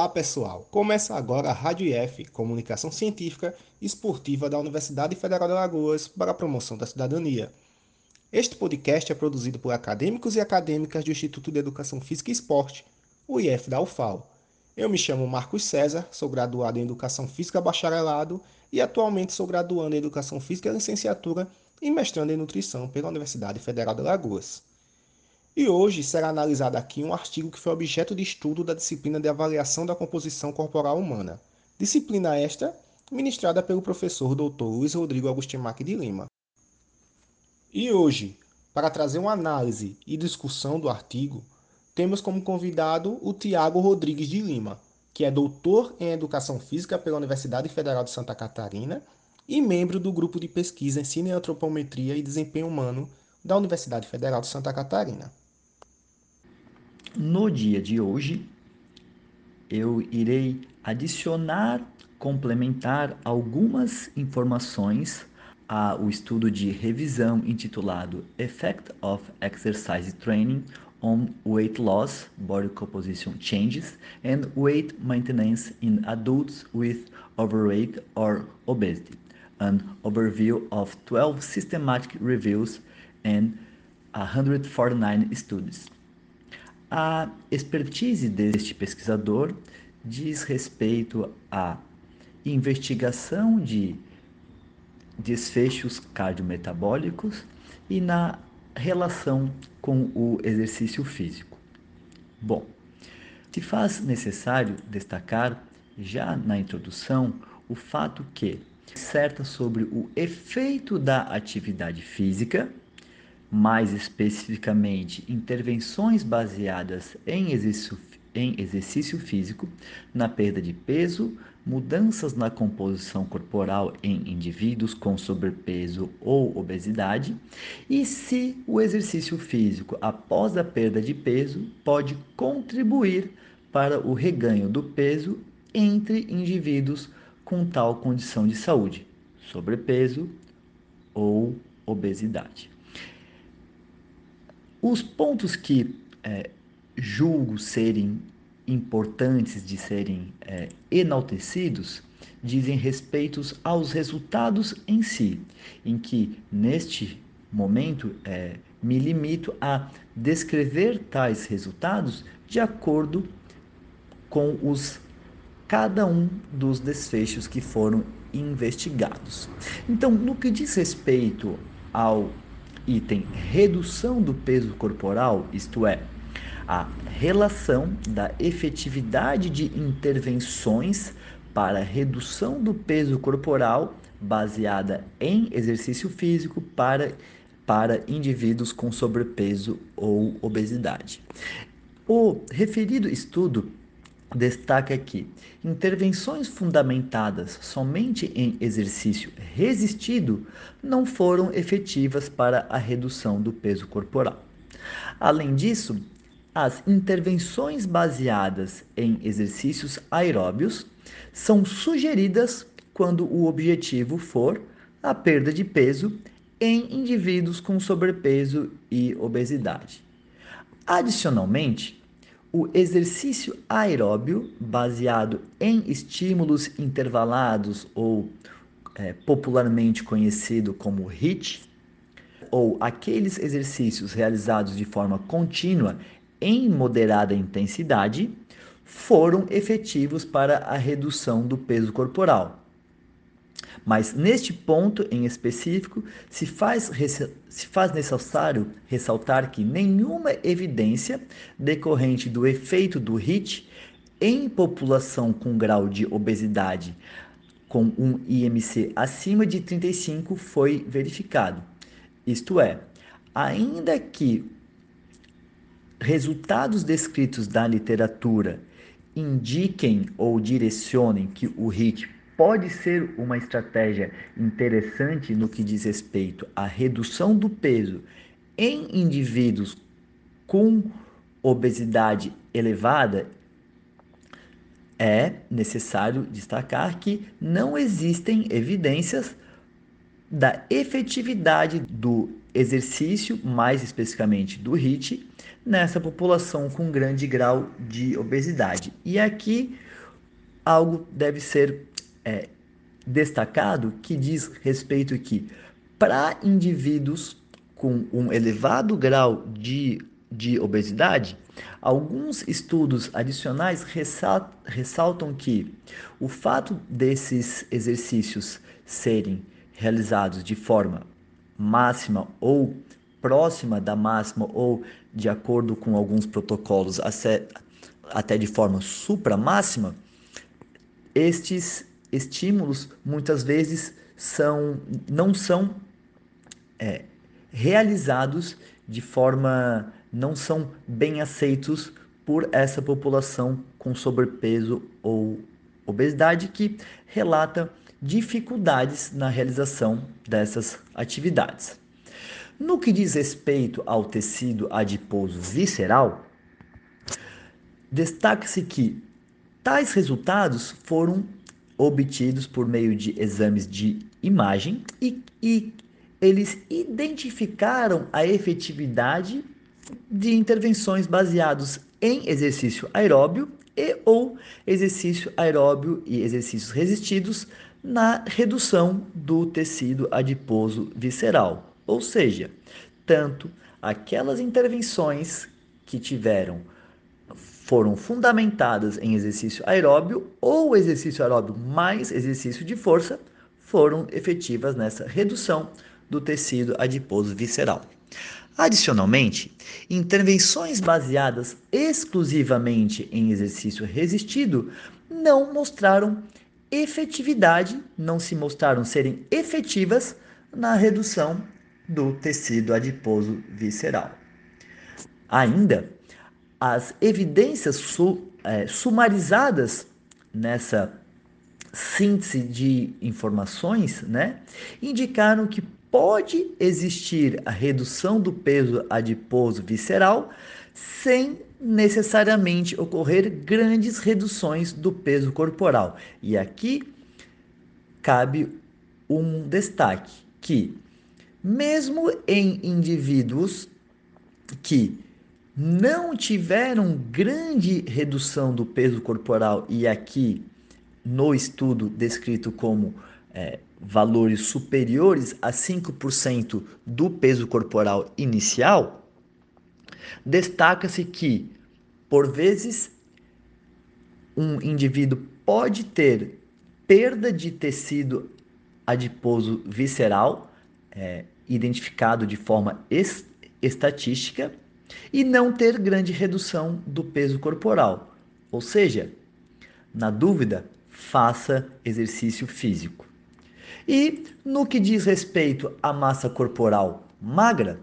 Olá pessoal, começa agora a Rádio IF, Comunicação Científica e Esportiva da Universidade Federal de Alagoas para a promoção da cidadania. Este podcast é produzido por acadêmicos e acadêmicas do Instituto de Educação Física e Esporte, o IF da UFAL. Eu me chamo Marcos César, sou graduado em Educação Física Bacharelado e atualmente sou graduando em Educação Física Licenciatura e mestrando em Nutrição pela Universidade Federal de Alagoas. E hoje será analisado aqui um artigo que foi objeto de estudo da disciplina de avaliação da composição corporal humana. Disciplina esta ministrada pelo professor Dr. Luiz Rodrigo Agustimac de Lima. E hoje, para trazer uma análise e discussão do artigo, temos como convidado o Tiago Rodrigues de Lima, que é doutor em Educação Física pela Universidade Federal de Santa Catarina e membro do grupo de pesquisa em Antropometria e Desempenho Humano da Universidade Federal de Santa Catarina. No dia de hoje, eu irei adicionar, complementar algumas informações ao estudo de revisão intitulado Effect of Exercise Training on Weight Loss, Body Composition Changes, and Weight Maintenance in Adults with Overweight or Obesity, an overview of 12 systematic reviews and 149 studies. A expertise deste pesquisador diz respeito à investigação de desfechos cardiometabólicos e na relação com o exercício físico. Bom, se faz necessário destacar já na introdução o fato que certa sobre o efeito da atividade física mais especificamente intervenções baseadas em exercício, em exercício físico, na perda de peso, mudanças na composição corporal em indivíduos com sobrepeso ou obesidade, e se o exercício físico após a perda de peso pode contribuir para o reganho do peso entre indivíduos com tal condição de saúde, sobrepeso ou obesidade. Os pontos que é, julgo serem importantes de serem é, enaltecidos dizem respeito aos resultados em si, em que neste momento é, me limito a descrever tais resultados de acordo com os cada um dos desfechos que foram investigados. Então, no que diz respeito ao item redução do peso corporal, isto é, a relação da efetividade de intervenções para redução do peso corporal baseada em exercício físico para, para indivíduos com sobrepeso ou obesidade. O referido estudo destaca que intervenções fundamentadas somente em exercício resistido não foram efetivas para a redução do peso corporal. Além disso, as intervenções baseadas em exercícios aeróbios são sugeridas quando o objetivo for a perda de peso em indivíduos com sobrepeso e obesidade. Adicionalmente, o exercício aeróbio, baseado em estímulos intervalados ou é, popularmente conhecido como HIIT, ou aqueles exercícios realizados de forma contínua em moderada intensidade, foram efetivos para a redução do peso corporal. Mas neste ponto em específico, se faz, se faz necessário ressaltar que nenhuma evidência decorrente do efeito do HIT em população com grau de obesidade com um IMC acima de 35 foi verificado. Isto é, ainda que resultados descritos da literatura indiquem ou direcionem que o HIT pode ser uma estratégia interessante no que diz respeito à redução do peso em indivíduos com obesidade elevada, é necessário destacar que não existem evidências da efetividade do exercício, mais especificamente do HIIT, nessa população com grande grau de obesidade. E aqui algo deve ser é, destacado que diz respeito que para indivíduos com um elevado grau de, de obesidade, alguns estudos adicionais ressaltam que o fato desses exercícios serem realizados de forma máxima ou próxima da máxima ou de acordo com alguns protocolos até de forma supramáxima, estes estímulos muitas vezes são, não são é, realizados de forma não são bem aceitos por essa população com sobrepeso ou obesidade que relata dificuldades na realização dessas atividades. No que diz respeito ao tecido adiposo visceral, destaca-se que tais resultados foram obtidos por meio de exames de imagem e, e eles identificaram a efetividade de intervenções baseados em exercício aeróbio e ou exercício aeróbio e exercícios resistidos na redução do tecido adiposo visceral. Ou seja, tanto aquelas intervenções que tiveram foram fundamentadas em exercício aeróbio ou exercício aeróbio mais exercício de força foram efetivas nessa redução do tecido adiposo visceral. Adicionalmente, intervenções baseadas exclusivamente em exercício resistido não mostraram efetividade, não se mostraram serem efetivas na redução do tecido adiposo visceral. Ainda, as evidências su, é, sumarizadas nessa síntese de informações, né, indicaram que pode existir a redução do peso adiposo visceral sem necessariamente ocorrer grandes reduções do peso corporal. E aqui cabe um destaque que mesmo em indivíduos que não tiveram grande redução do peso corporal, e aqui no estudo descrito como é, valores superiores a 5% do peso corporal inicial, destaca-se que, por vezes, um indivíduo pode ter perda de tecido adiposo visceral, é, identificado de forma est estatística, e não ter grande redução do peso corporal. Ou seja, na dúvida, faça exercício físico. E no que diz respeito à massa corporal magra,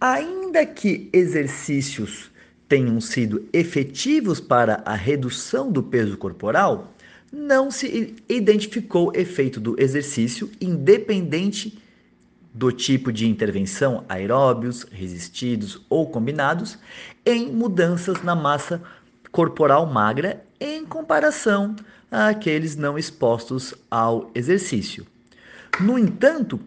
ainda que exercícios tenham sido efetivos para a redução do peso corporal, não se identificou efeito do exercício independente do tipo de intervenção, aeróbios, resistidos ou combinados, em mudanças na massa corporal magra em comparação àqueles não expostos ao exercício. No entanto,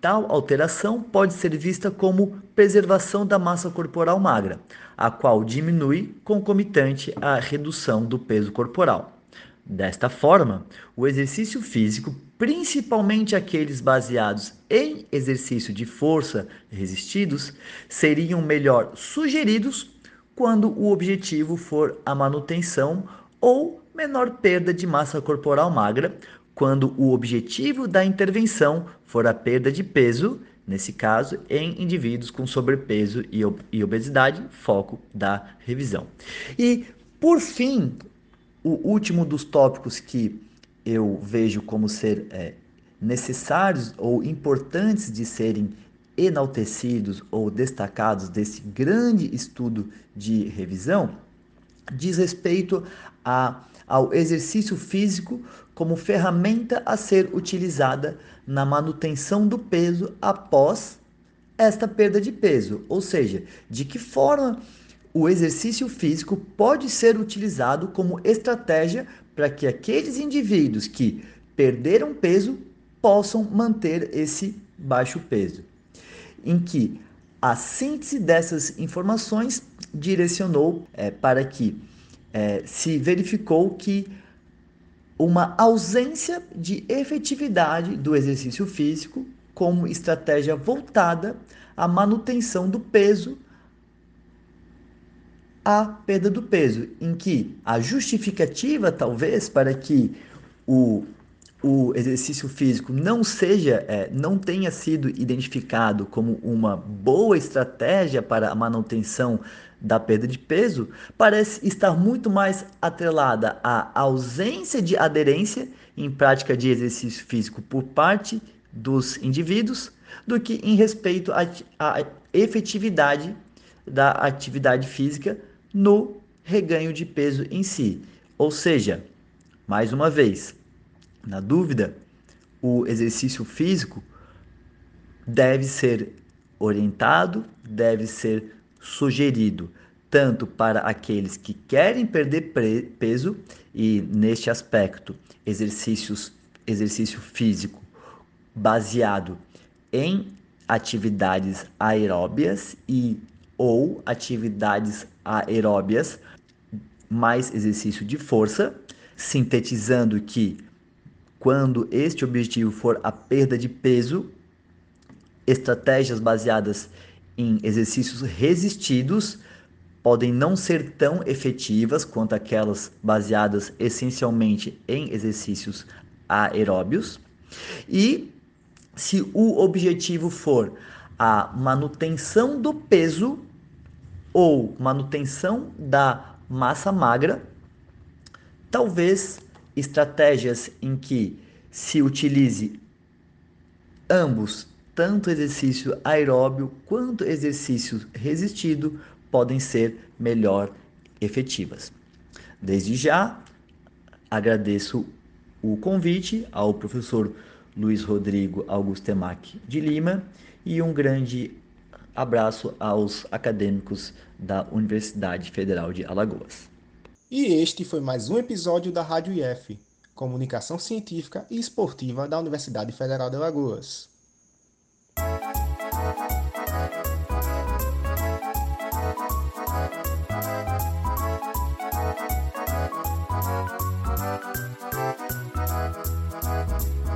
tal alteração pode ser vista como preservação da massa corporal magra, a qual diminui concomitante à redução do peso corporal. Desta forma, o exercício físico, principalmente aqueles baseados em exercício de força resistidos, seriam melhor sugeridos quando o objetivo for a manutenção ou menor perda de massa corporal magra, quando o objetivo da intervenção for a perda de peso, nesse caso, em indivíduos com sobrepeso e obesidade, foco da revisão. E, por fim, o último dos tópicos que eu vejo como ser é, necessários ou importantes de serem enaltecidos ou destacados desse grande estudo de revisão diz respeito a, ao exercício físico como ferramenta a ser utilizada na manutenção do peso após esta perda de peso, ou seja, de que forma o exercício físico pode ser utilizado como estratégia para que aqueles indivíduos que perderam peso possam manter esse baixo peso. Em que a síntese dessas informações direcionou é, para que é, se verificou que uma ausência de efetividade do exercício físico como estratégia voltada à manutenção do peso, à perda do peso, em que a justificativa, talvez, para que o, o exercício físico não seja, é, não tenha sido identificado como uma boa estratégia para a manutenção da perda de peso parece estar muito mais atrelada à ausência de aderência em prática de exercício físico por parte dos indivíduos do que em respeito à, efetividade da atividade física no reganho de peso em si. Ou seja, mais uma vez, na dúvida, o exercício físico deve ser orientado, deve ser sugerido tanto para aqueles que querem perder peso e neste aspecto exercícios exercício físico baseado em atividades aeróbias e ou atividades aeróbias mais exercício de força, sintetizando que quando este objetivo for a perda de peso, estratégias baseadas em exercícios resistidos podem não ser tão efetivas quanto aquelas baseadas essencialmente em exercícios aeróbios. E se o objetivo for a manutenção do peso ou manutenção da massa magra, talvez estratégias em que se utilize ambos tanto exercício aeróbio quanto exercício resistido podem ser melhor efetivas. Desde já, agradeço o convite ao professor Luiz Rodrigo Augustemac de Lima e um grande abraço aos acadêmicos da Universidade Federal de Alagoas. E este foi mais um episódio da Rádio IF, Comunicação Científica e Esportiva da Universidade Federal de Alagoas.